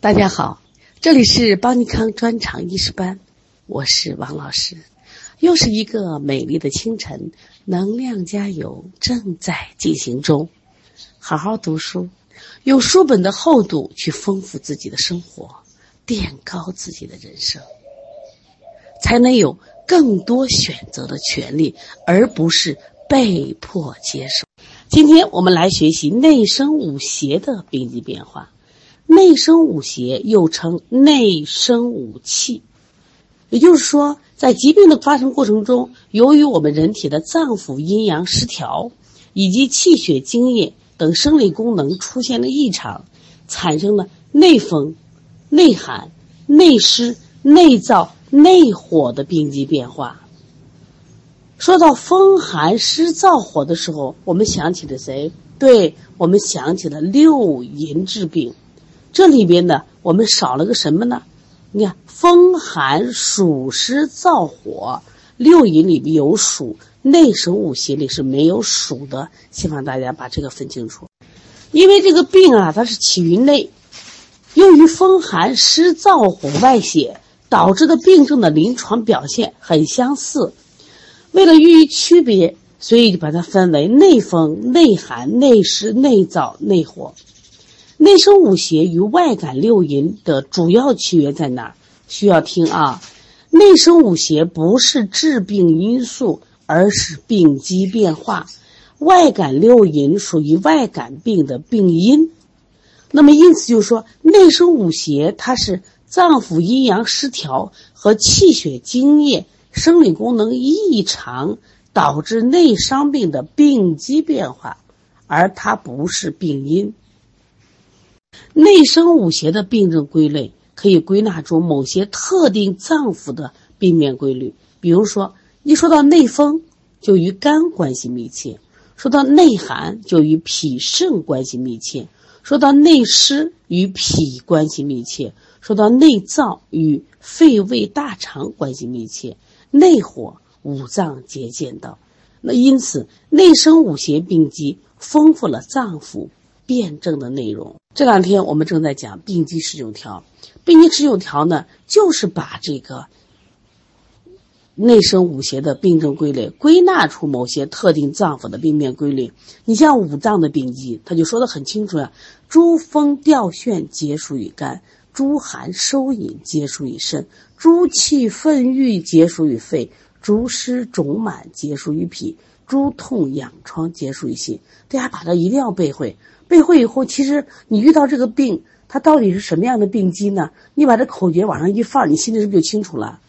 大家好，这里是邦尼康专场医师班，我是王老师。又是一个美丽的清晨，能量加油正在进行中。好好读书，用书本的厚度去丰富自己的生活，垫高自己的人生，才能有更多选择的权利，而不是被迫接受。今天我们来学习内生五邪的病机变化。内生五邪又称内生五气，也就是说，在疾病的发生过程中，由于我们人体的脏腑阴阳失调，以及气血津液等生理功能出现了异常，产生了内风、内寒、内湿、内燥、内火的病机变化。说到风寒湿燥火的时候，我们想起了谁？对，我们想起了六淫治病。这里边呢，我们少了个什么呢？你看，风寒暑湿燥火，六淫里边有暑，内生五邪里是没有暑的。希望大家把这个分清楚。因为这个病啊，它是起于内，由于风寒湿燥火外邪导致的病症的临床表现很相似。为了予以区别，所以就把它分为内风、内寒、内湿、内燥、内火。内生五邪与外感六淫的主要区别在哪儿？需要听啊！内生五邪不是致病因素，而是病机变化。外感六淫属于外感病的病因。那么，因此就是说内生五邪，它是脏腑阴阳失调和气血津液。生理功能异常导致内伤病的病机变化，而它不是病因。内生五邪的病症归类可以归纳出某些特定脏腑的病变规律。比如说，一说到内风，就与肝关系密切；说到内寒，就与脾肾关系密切；说到内湿，与脾关系密切；说到内燥，与肺胃大肠关系密切。内火五脏皆见到，那因此内生五邪病机丰富了脏腑辩证的内容。这两天我们正在讲病机十九条，病机十九条呢，就是把这个内生五邪的病症归类归纳出某些特定脏腑的病变规律。你像五脏的病机，他就说的很清楚呀：诸风调眩皆属于肝。诸寒收引皆属于肾，诸气愤郁皆属于肺，诸湿肿满皆属于脾，诸痛痒疮皆属于心。大家把它一定要背会，背会以后，其实你遇到这个病，它到底是什么样的病机呢？你把这口诀往上一放，你心里是不是就清楚了？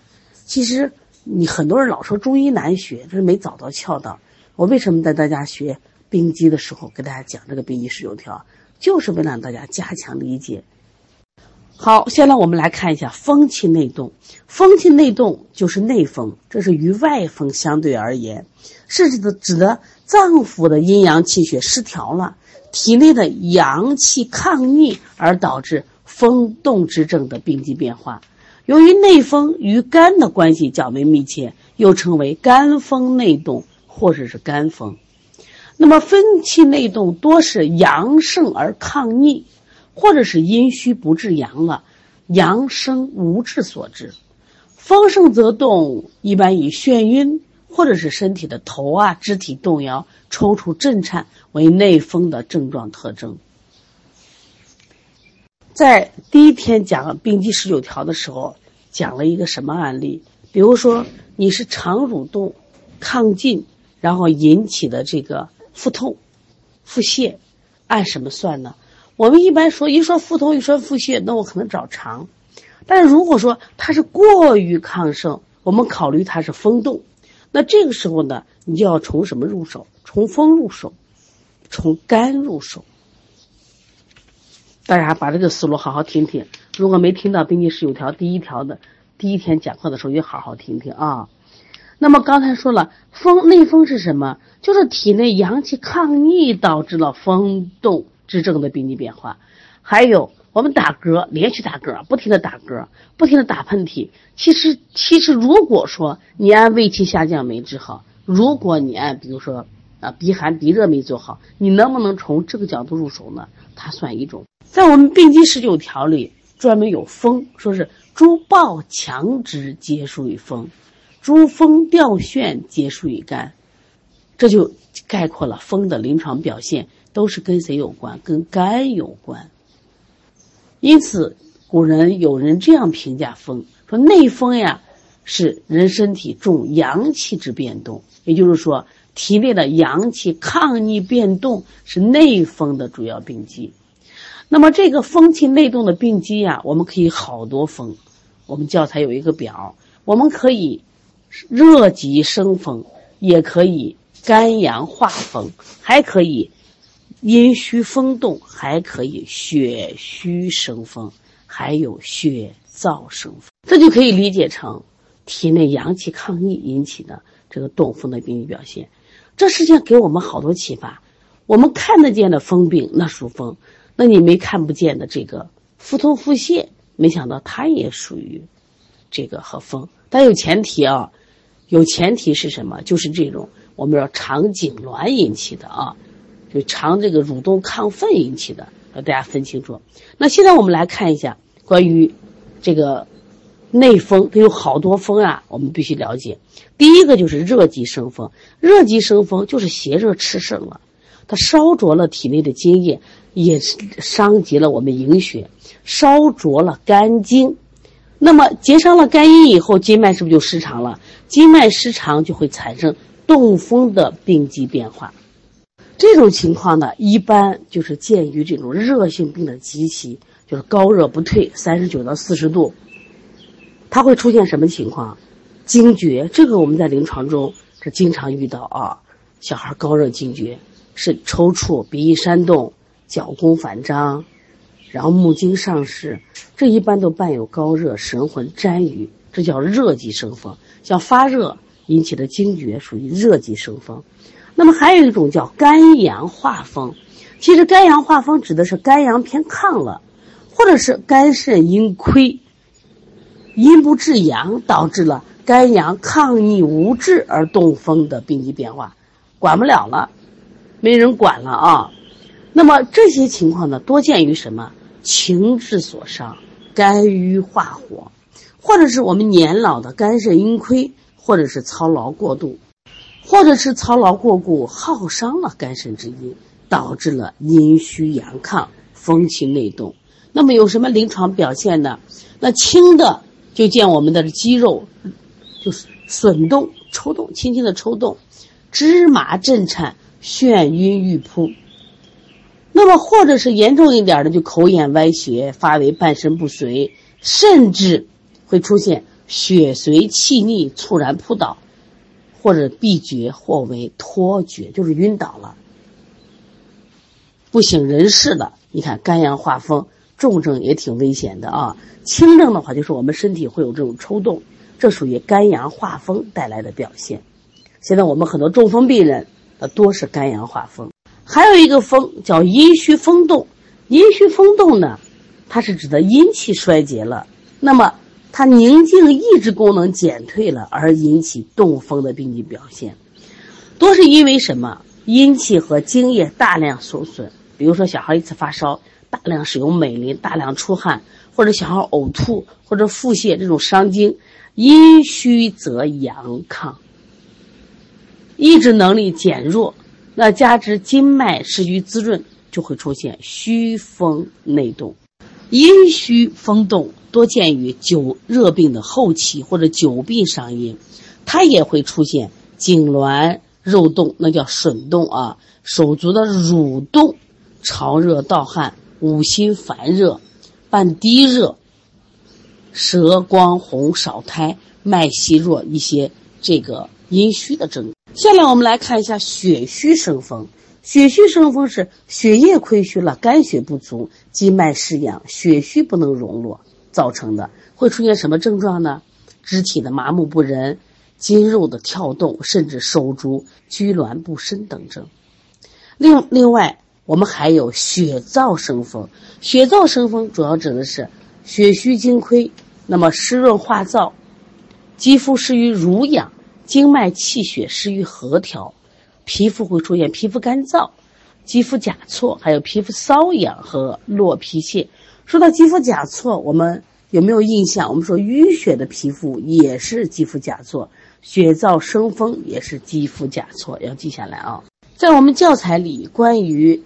其实你很多人老说中医难学，这是没找到窍道。我为什么在大家学病机的时候给大家讲这个病机十九条，就是为了让大家加强理解。好，现在我们来看一下风气内动。风气内动就是内风，这是与外风相对而言，是指的指的脏腑的阴阳气血失调了，体内的阳气抗逆而导致风动之症的病机变化。由于内风与肝的关系较为密切，又称为肝风内动或者是肝风。那么风气内动多是阳盛而抗逆。或者是阴虚不治阳了，阳生无治所致。风盛则动，一般以眩晕或者是身体的头啊、肢体动摇、抽搐震颤为内风的症状特征。在第一天讲病机十九条的时候，讲了一个什么案例？比如说你是肠蠕动亢进，然后引起的这个腹痛、腹泻，按什么算呢？我们一般说，一说腹痛，一说腹泻，那我可能找肠。但是如果说它是过于亢盛，我们考虑它是风动。那这个时候呢，你就要从什么入手？从风入手，从肝入手。大家把这个思路好好听听。如果没听到病机十九条第一条的第一天讲课的时候，也好好听听啊。那么刚才说了，风内风是什么？就是体内阳气抗逆导致了风动。之症的病机变化，还有我们打嗝，连续打嗝，不停的打嗝，不停的打喷嚏。其实，其实如果说你按胃气下降没治好，如果你按比如说啊鼻寒鼻热没做好，你能不能从这个角度入手呢？它算一种。在我们病机十九条里，专门有风，说是诸暴强直皆属于风，诸风掉眩皆属于肝，这就概括了风的临床表现都是跟谁有关？跟肝有关。因此，古人有人这样评价风，说内风呀是人身体重阳气之变动，也就是说。体内的阳气抗逆变动是内风的主要病机。那么这个风气内动的病机呀，我们可以好多风。我们教材有一个表，我们可以热极生风，也可以肝阳化风，还可以阴虚风动，还可以血虚生风，还有血燥生风。这就可以理解成体内阳气抗逆引起的这个动风的病理表现。这实际上给我们好多启发。我们看得见的风病，那属风；那你没看不见的这个腹痛腹泻，没想到它也属于这个和风。但有前提啊，有前提是什么？就是这种我们要肠痉挛引起的啊，就肠这个蠕动亢奋引起的，要大家分清楚。那现在我们来看一下关于这个。内风它有好多风啊，我们必须了解。第一个就是热极生风，热极生风就是邪热炽盛了，它烧灼了体内的津液，也伤及了我们营血，烧灼了肝经。那么结伤了肝阴以后，经脉是不是就失常了？经脉失常就会产生动风的病机变化。这种情况呢，一般就是见于这种热性病的极其，就是高热不退，三十九到四十度。它会出现什么情况？惊厥，这个我们在临床中是经常遇到啊。小孩高热惊厥，是抽搐、鼻翼煽动、脚弓反张，然后目睛上视，这一般都伴有高热、神魂沾瘀，这叫热极生风。像发热引起的惊厥，属于热极生风。那么还有一种叫肝阳化风，其实肝阳化风指的是肝阳偏亢了，或者是肝肾阴亏。阴不制阳，导致了肝阳亢逆无治而动风的病机变化，管不了了，没人管了啊。那么这些情况呢，多见于什么？情志所伤，肝郁化火，或者是我们年老的肝肾阴亏，或者是操劳过度，或者是操劳过度耗伤了肝肾之阴，导致了阴虚阳亢，风气内动。那么有什么临床表现呢？那轻的。就见我们的肌肉就是损动、抽动，轻轻的抽动，芝麻震颤、眩晕欲扑。那么，或者是严重一点的，就口眼歪斜，发为半身不遂，甚至会出现血随气逆、猝然扑倒，或者闭绝，或为脱厥，就是晕倒了，不省人事了。你看，肝阳化风。重症也挺危险的啊，轻症的话就是我们身体会有这种抽动，这属于肝阳化风带来的表现。现在我们很多中风病人，呃，多是肝阳化风。还有一个风叫阴虚风动，阴虚风动呢，它是指的阴气衰竭了，那么它宁静抑制功能减退了，而引起动风的病理表现，多是因为什么？阴气和津液大量受损，比如说小孩一次发烧。大量使用美林，大量出汗，或者小孩呕吐，或者腹泻这种伤津，阴虚则阳亢，抑制能力减弱，那加之经脉失于滋润，就会出现虚风内动。阴虚风动多见于久热病的后期或者久病伤阴，它也会出现痉挛、肉动，那叫损动啊，手足的蠕动，潮热盗汗。五心烦热，伴低热，舌光红少苔，脉细弱一些，这个阴虚的症。下来我们来看一下血虚生风。血虚生风是血液亏虚了，肝血不足，经脉失养，血虚不能融络造成的。会出现什么症状呢？肢体的麻木不仁，筋肉的跳动，甚至手足拘挛不伸等症。另另外。我们还有血燥生风，血燥生风主要指的是血虚精亏，那么湿润化燥，肌肤失于濡养，经脉气血失于和调，皮肤会出现皮肤干燥、肌肤甲错，还有皮肤瘙痒和落皮屑，说到肌肤甲错，我们有没有印象？我们说淤血的皮肤也是肌肤甲错，血燥生风也是肌肤甲错，要记下来啊。在我们教材里，关于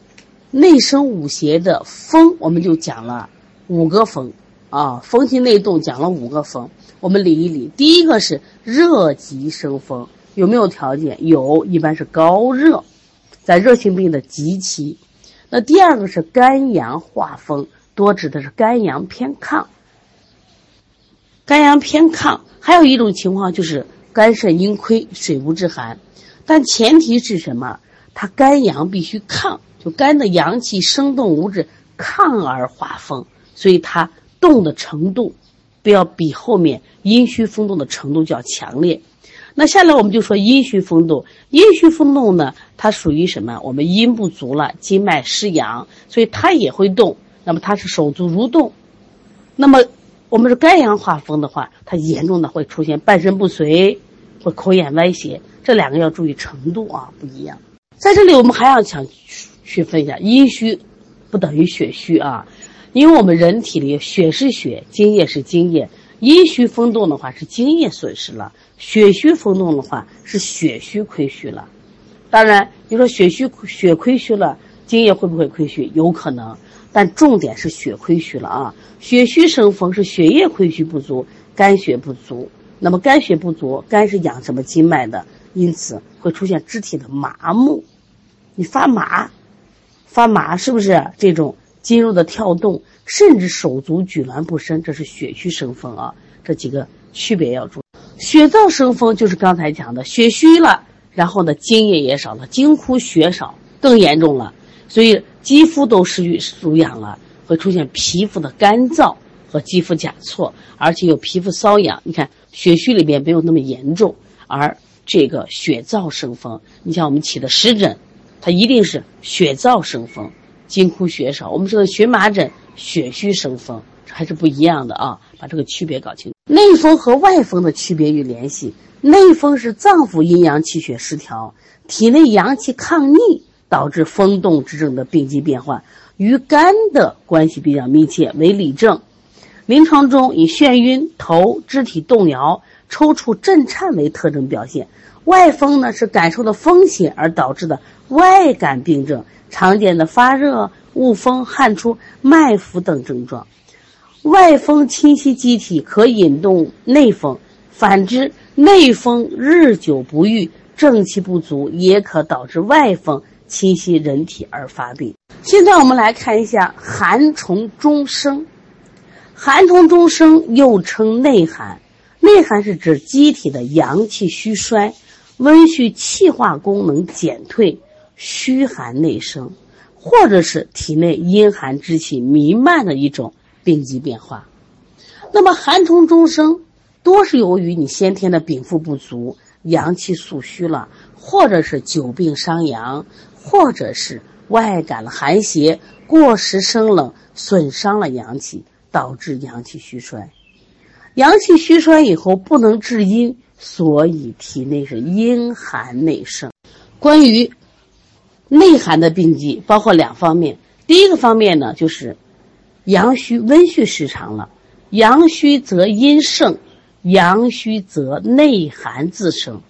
内生五邪的风，我们就讲了五个风啊，风行内动讲了五个风，我们理一理。第一个是热极生风，有没有条件？有，一般是高热，在热性病的极期。那第二个是肝阳化风，多指的是肝阳偏亢。肝阳偏亢，还有一种情况就是肝肾阴亏，水无制寒，但前提是什么？它肝阳必须亢，就肝的阳气生动无滞，亢而化风，所以它动的程度，不要比后面阴虚风动的程度较强烈。那下来我们就说阴虚风动，阴虚风动呢，它属于什么？我们阴不足了，经脉失阳，所以它也会动。那么它是手足蠕动。那么我们是肝阳化风的话，它严重的会出现半身不遂，或口眼歪斜。这两个要注意程度啊，不一样。在这里，我们还要想区分一下，阴虚不等于血虚啊，因为我们人体里血是血，津液是津液，阴虚风动的话是津液损失了，血虚风动的话是血虚亏虚了。当然，你说血虚血亏虚了，津液会不会亏虚？有可能，但重点是血亏虚了啊。血虚生风是血液亏虚不足，肝血不足。那么肝血不足，肝是养什么经脉的？因此会出现肢体的麻木，你发麻，发麻是不是这种肌肉的跳动，甚至手足举挛不伸，这是血虚生风啊。这几个区别要注意。血燥生风就是刚才讲的血虚了，然后呢津液也少了，津枯血少更严重了，所以肌肤都失去濡养了，会出现皮肤的干燥和肌肤甲错，而且有皮肤瘙痒。你看血虚里面没有那么严重，而。这个血燥生风，你像我们起的湿疹，它一定是血燥生风，津枯血少。我们说的荨麻疹，血虚生风，还是不一样的啊，把这个区别搞清。内风和外风的区别与联系，内风是脏腑阴阳气血失调，体内阳气抗逆导致风动之症的病机变化，与肝的关系比较密切，为里症。临床中以眩晕、头、肢体动摇。抽搐、震颤为特征表现，外风呢是感受的风邪而导致的外感病症，常见的发热、恶风、汗出、脉浮等症状。外风侵袭机体可引动内风，反之，内风日久不愈、正气不足，也可导致外风侵袭人体而发病。现在我们来看一下寒从中生，寒从中生又称内寒。内寒是指机体的阳气虚衰，温煦气化功能减退，虚寒内生，或者是体内阴寒之气弥漫的一种病机变化。那么寒从中生，多是由于你先天的禀赋不足，阳气素虚了，或者是久病伤阳，或者是外感了寒邪，过食生冷，损伤了阳气，导致阳气虚衰。阳气虚衰以后不能治阴，所以体内是阴寒内盛。关于内寒的病机，包括两方面。第一个方面呢，就是阳虚温煦失常了。阳虚则阴盛，阳虚则内寒自生。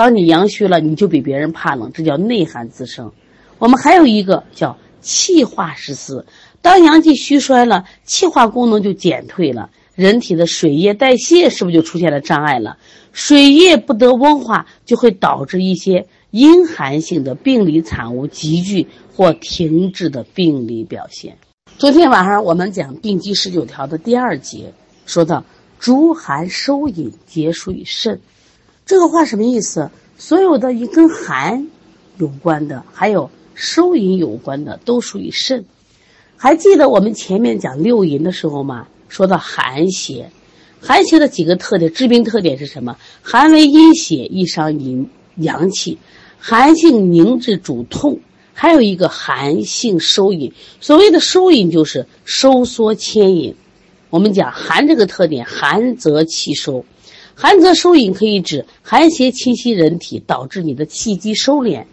当你阳虚了，你就比别人怕冷，这叫内寒自生。我们还有一个叫气化失司，当阳气虚衰了，气化功能就减退了。人体的水液代谢是不是就出现了障碍了？水液不得温化，就会导致一些阴寒性的病理产物急剧或停滞的病理表现。昨天晚上我们讲病机十九条的第二节，说到逐寒收引皆属于肾，这个话什么意思？所有的一跟寒有关的，还有收引有关的，都属于肾。还记得我们前面讲六淫的时候吗？说到寒邪，寒邪的几个特点，致病特点是什么？寒为阴邪，易伤阴阳气；寒性凝滞主痛，还有一个寒性收引。所谓的收引，就是收缩牵引。我们讲寒这个特点，寒则气收，寒则收引，可以指寒邪侵袭人体，导致你的气机收敛、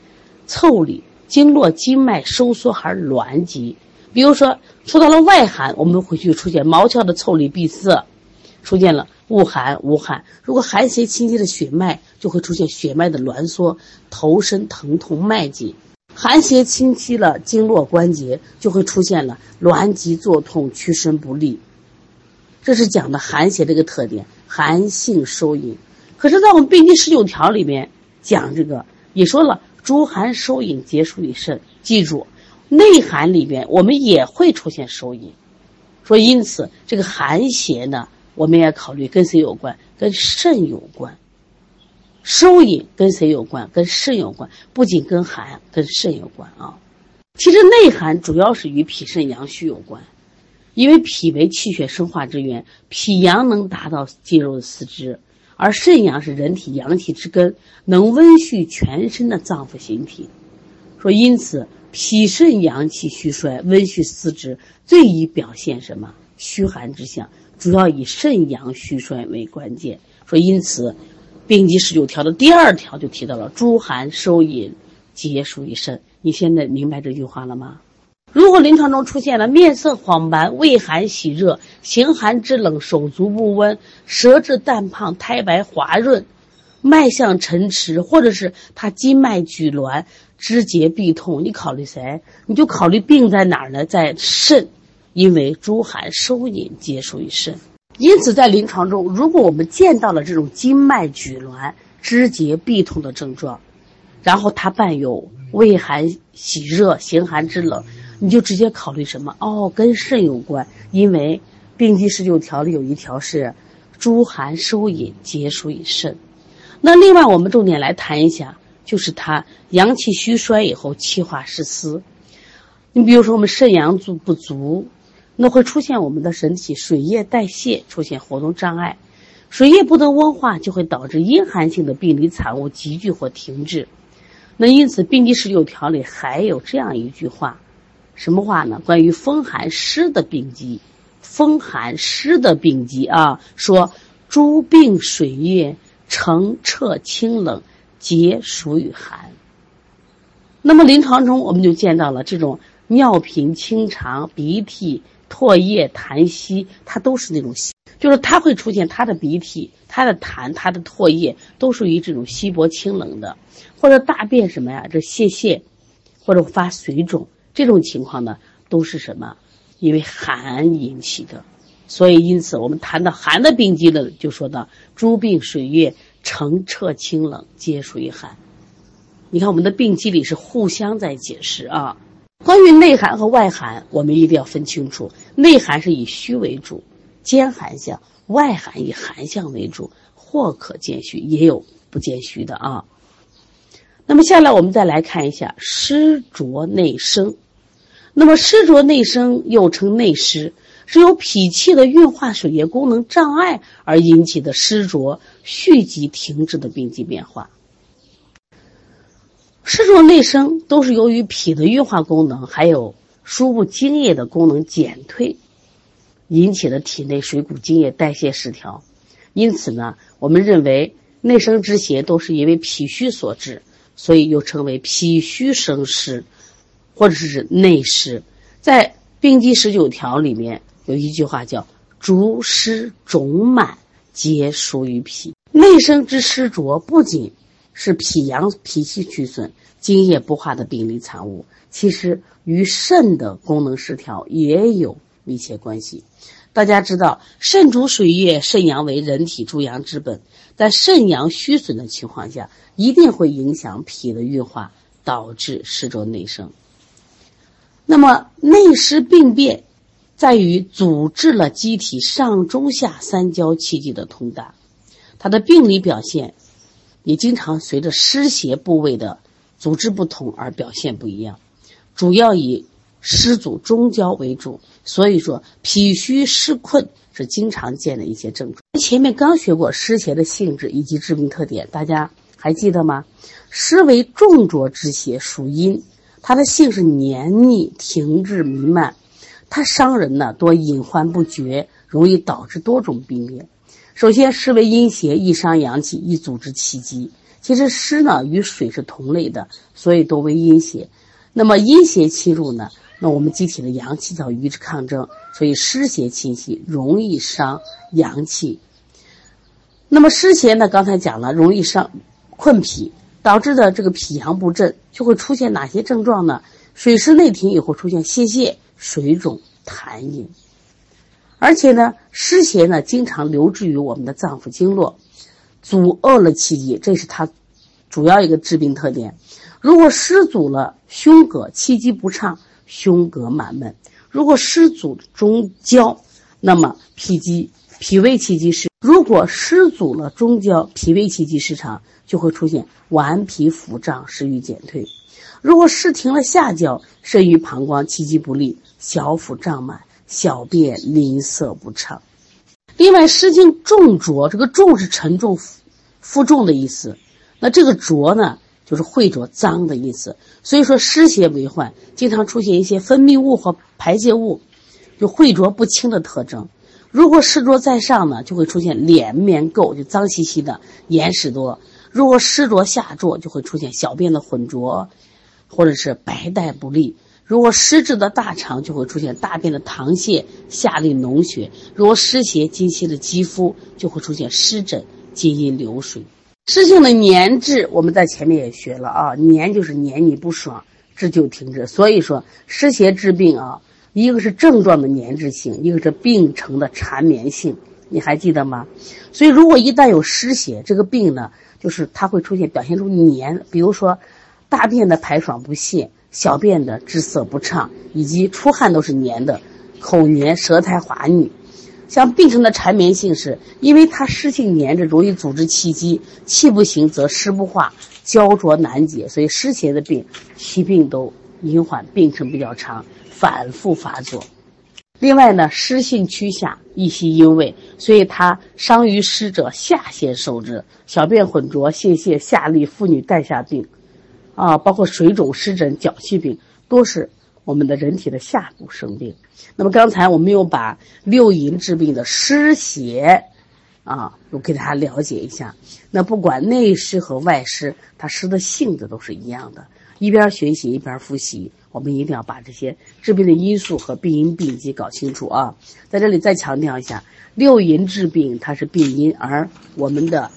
腠理、经络经脉收缩而挛急。比如说，说到了外寒，我们会去出现毛窍的腠理闭塞，出现了恶寒、无汗。如果寒邪侵袭了血脉，就会出现血脉的挛缩、头身疼痛、脉紧。寒邪侵袭了经络关节，就会出现了挛急作痛、屈伸不利。这是讲的寒邪这个特点，寒性收引。可是，在我们病机十九条里面讲这个，也说了诸寒收引皆属于肾。记住，内寒里边我们也会出现收引。说因此，这个寒邪呢，我们也考虑跟谁有关？跟肾有关。收引跟谁有关？跟肾有关。不仅跟寒，跟肾有关啊。其实内寒主要是与脾肾阳虚有关，因为脾为气血生化之源，脾阳能达到肌肉的四肢。而肾阳是人体阳气之根，能温煦全身的脏腑形体。说因此，脾肾阳气虚衰，温煦四肢，最易表现什么虚寒之象？主要以肾阳虚衰为关键。说因此，病机十九条的第二条就提到了诸寒收引，皆属于肾。你现在明白这句话了吗？如果临床中出现了面色黄白、畏寒喜热、形寒肢冷、手足不温、舌质淡胖、苔白滑润、脉象沉迟，或者是他筋脉拘挛、肢节痹痛，你考虑谁？你就考虑病在哪儿呢？在肾，因为诸寒收引皆属于肾。因此，在临床中，如果我们见到了这种筋脉拘挛、肢节痹痛的症状，然后它伴有畏寒喜热、形寒肢冷。你就直接考虑什么？哦，跟肾有关，因为病机十九条里有一条是诸寒收引皆属于肾。那另外，我们重点来谈一下，就是它阳气虚衰以后气化失司。你比如说，我们肾阳足不足，那会出现我们的身体水液代谢出现活动障碍，水液不能温化，就会导致阴寒性的病理产物急剧或停滞。那因此，病机十九条里还有这样一句话。什么话呢？关于风寒湿的病机，风寒湿的病机啊，说诸病水液澄澈清冷，皆属于寒。那么临床中我们就见到了这种尿频、清长、鼻涕、唾液、痰稀，它都是那种，就是它会出现它的鼻涕、它的痰、它的唾液都属于这种稀薄清冷的，或者大便什么呀，这泄泻，或者发水肿。这种情况呢，都是什么？因为寒引起的，所以因此我们谈到寒的病机呢，就说到诸病水液澄澈清冷，皆属于寒。你看我们的病机里是互相在解释啊。关于内寒和外寒，我们一定要分清楚：内寒是以虚为主，兼寒象；外寒以寒象为主，或可见虚，也有不见虚的啊。那么下来我们再来看一下湿浊内生。那么湿浊内生又称内湿，是由脾气的运化水液功能障碍而引起的湿浊蓄积停滞的病机变化。湿浊内生都是由于脾的运化功能还有输布精液的功能减退，引起的体内水谷精液代谢失调。因此呢，我们认为内生之邪都是因为脾虚所致，所以又称为脾虚生湿。或者是内湿，在病机十九条里面有一句话叫“诸湿肿满，皆属于脾”。内生之湿浊，不仅是脾阳脾气虚损、津液不化的病理产物，其实与肾的功能失调也有密切关系。大家知道，肾主水液，肾阳为人体诸阳之本，在肾阳虚损的情况下，一定会影响脾的运化，导致湿浊内生。那么内湿病变，在于阻滞了机体上中下三焦气机的通达，它的病理表现也经常随着湿邪部位的组织不同而表现不一样，主要以湿阻中焦为主。所以说，脾虚湿困是经常见的一些症状。前面刚学过湿邪的性质以及致病特点，大家还记得吗？湿为重浊之邪，属阴。它的性是黏腻、停滞、弥漫，它伤人呢多隐患不绝，容易导致多种病变。首先，湿为阴邪，易伤阳气，易阻滞气机。其实湿呢与水是同类的，所以多为阴邪。那么阴邪侵入呢，那我们机体的阳气要与之抗争，所以湿邪侵袭容易伤阳气。那么湿邪呢？刚才讲了，容易伤困脾，导致的这个脾阳不振，就会出现哪些症状呢？水湿内停，也会出现泄泻、水肿、痰饮。而且呢，湿邪呢经常留置于我们的脏腑经络，阻遏了气机，这是它主要一个致病特点。如果湿阻了胸膈，气机不畅，胸膈满闷；如果湿阻中焦，那么脾机、脾胃气机失；如果湿阻了中焦，脾胃气机失常，就会出现顽皮腹胀、食欲减退；如果湿停了下焦，肾郁膀胱，气机不利，小腹胀满。小便吝啬不畅，另外湿经重浊，这个重是沉重、负重的意思。那这个浊呢，就是秽浊、脏的意思。所以说湿邪为患，经常出现一些分泌物和排泄物就秽浊不清的特征。如果湿浊在上呢，就会出现脸面垢，就脏兮兮的，眼屎多；如果湿浊下浊，就会出现小便的浑浊，或者是白带不利。如果湿滞的大肠就会出现大便的溏泻、下利脓血；如果湿邪侵袭了肌肤，就会出现湿疹、津阴流水。湿性的黏滞，我们在前面也学了啊，黏就是黏你不爽，滞就停滞。所以说湿邪治病啊，一个是症状的黏滞性，一个是病程的缠绵性，你还记得吗？所以如果一旦有湿邪，这个病呢，就是它会出现表现出黏，比如说大便的排爽不泄。小便的滞涩不畅，以及出汗都是黏的，口黏、舌苔滑腻。像病程的缠绵性，是因为它湿性黏着，容易阻滞气机，气不行则湿不化，焦灼难解。所以湿邪的病，其病都隐缓，病程比较长，反复发作。另外呢，湿性趋下，易袭阴位，所以它伤于湿者，下先受之。小便浑浊、泄泻、下利，妇女带下病。啊，包括水肿、湿疹、脚气病，都是我们的人体的下部生病。那么刚才我们又把六淫治病的湿邪，啊，我给大家了解一下。那不管内湿和外湿，它湿的性质都是一样的。一边学习一边复习，我们一定要把这些治病的因素和病因病机搞清楚啊。在这里再强调一下，六淫治病它是病因，而我们的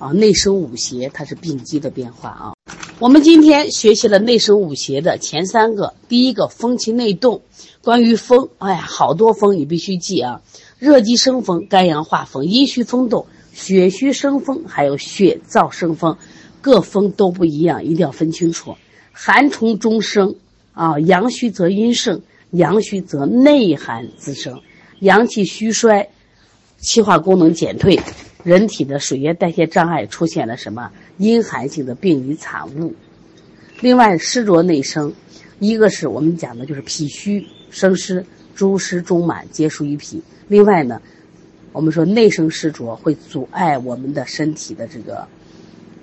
啊内生五邪它是病机的变化啊。我们今天学习了内生五邪的前三个，第一个风气内动，关于风，哎呀，好多风你必须记啊，热极生风，肝阳化风，阴虚风动，血虚生风，还有血燥生风，各风都不一样，一定要分清楚。寒从中生啊，阳虚则阴盛，阳虚则内寒滋生，阳气虚衰，气化功能减退。人体的水液代谢障碍出现了什么阴寒性的病理产物？另外，湿浊内生，一个是我们讲的就是脾虚生湿，诸湿中满皆属于脾。另外呢，我们说内生湿浊会阻碍我们的身体的这个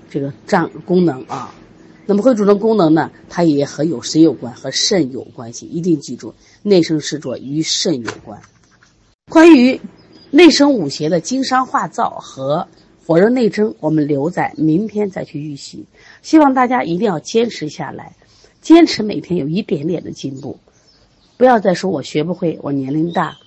这个脏功能啊。那么会阻成功能呢，它也和有谁有关？和肾有关系，一定记住，内生湿浊与肾有关。关于。内生五邪的经伤化燥和火热内蒸，我们留在明天再去预习。希望大家一定要坚持下来，坚持每天有一点点的进步，不要再说我学不会，我年龄大。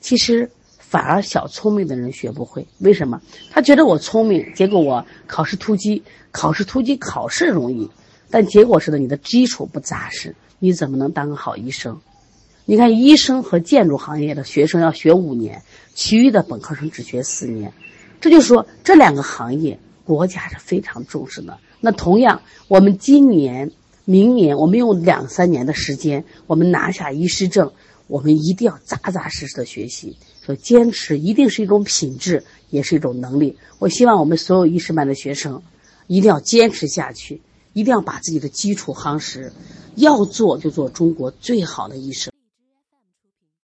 其实反而小聪明的人学不会，为什么？他觉得我聪明，结果我考试突击，考试突击考试容易，但结果是呢，你的基础不扎实，你怎么能当个好医生？你看，医生和建筑行业的学生要学五年。其余的本科生只学四年，这就是说这两个行业国家是非常重视的。那同样，我们今年、明年，我们用两三年的时间，我们拿下医师证，我们一定要扎扎实实的学习。说坚持一定是一种品质，也是一种能力。我希望我们所有医师班的学生一定要坚持下去，一定要把自己的基础夯实，要做就做中国最好的医生。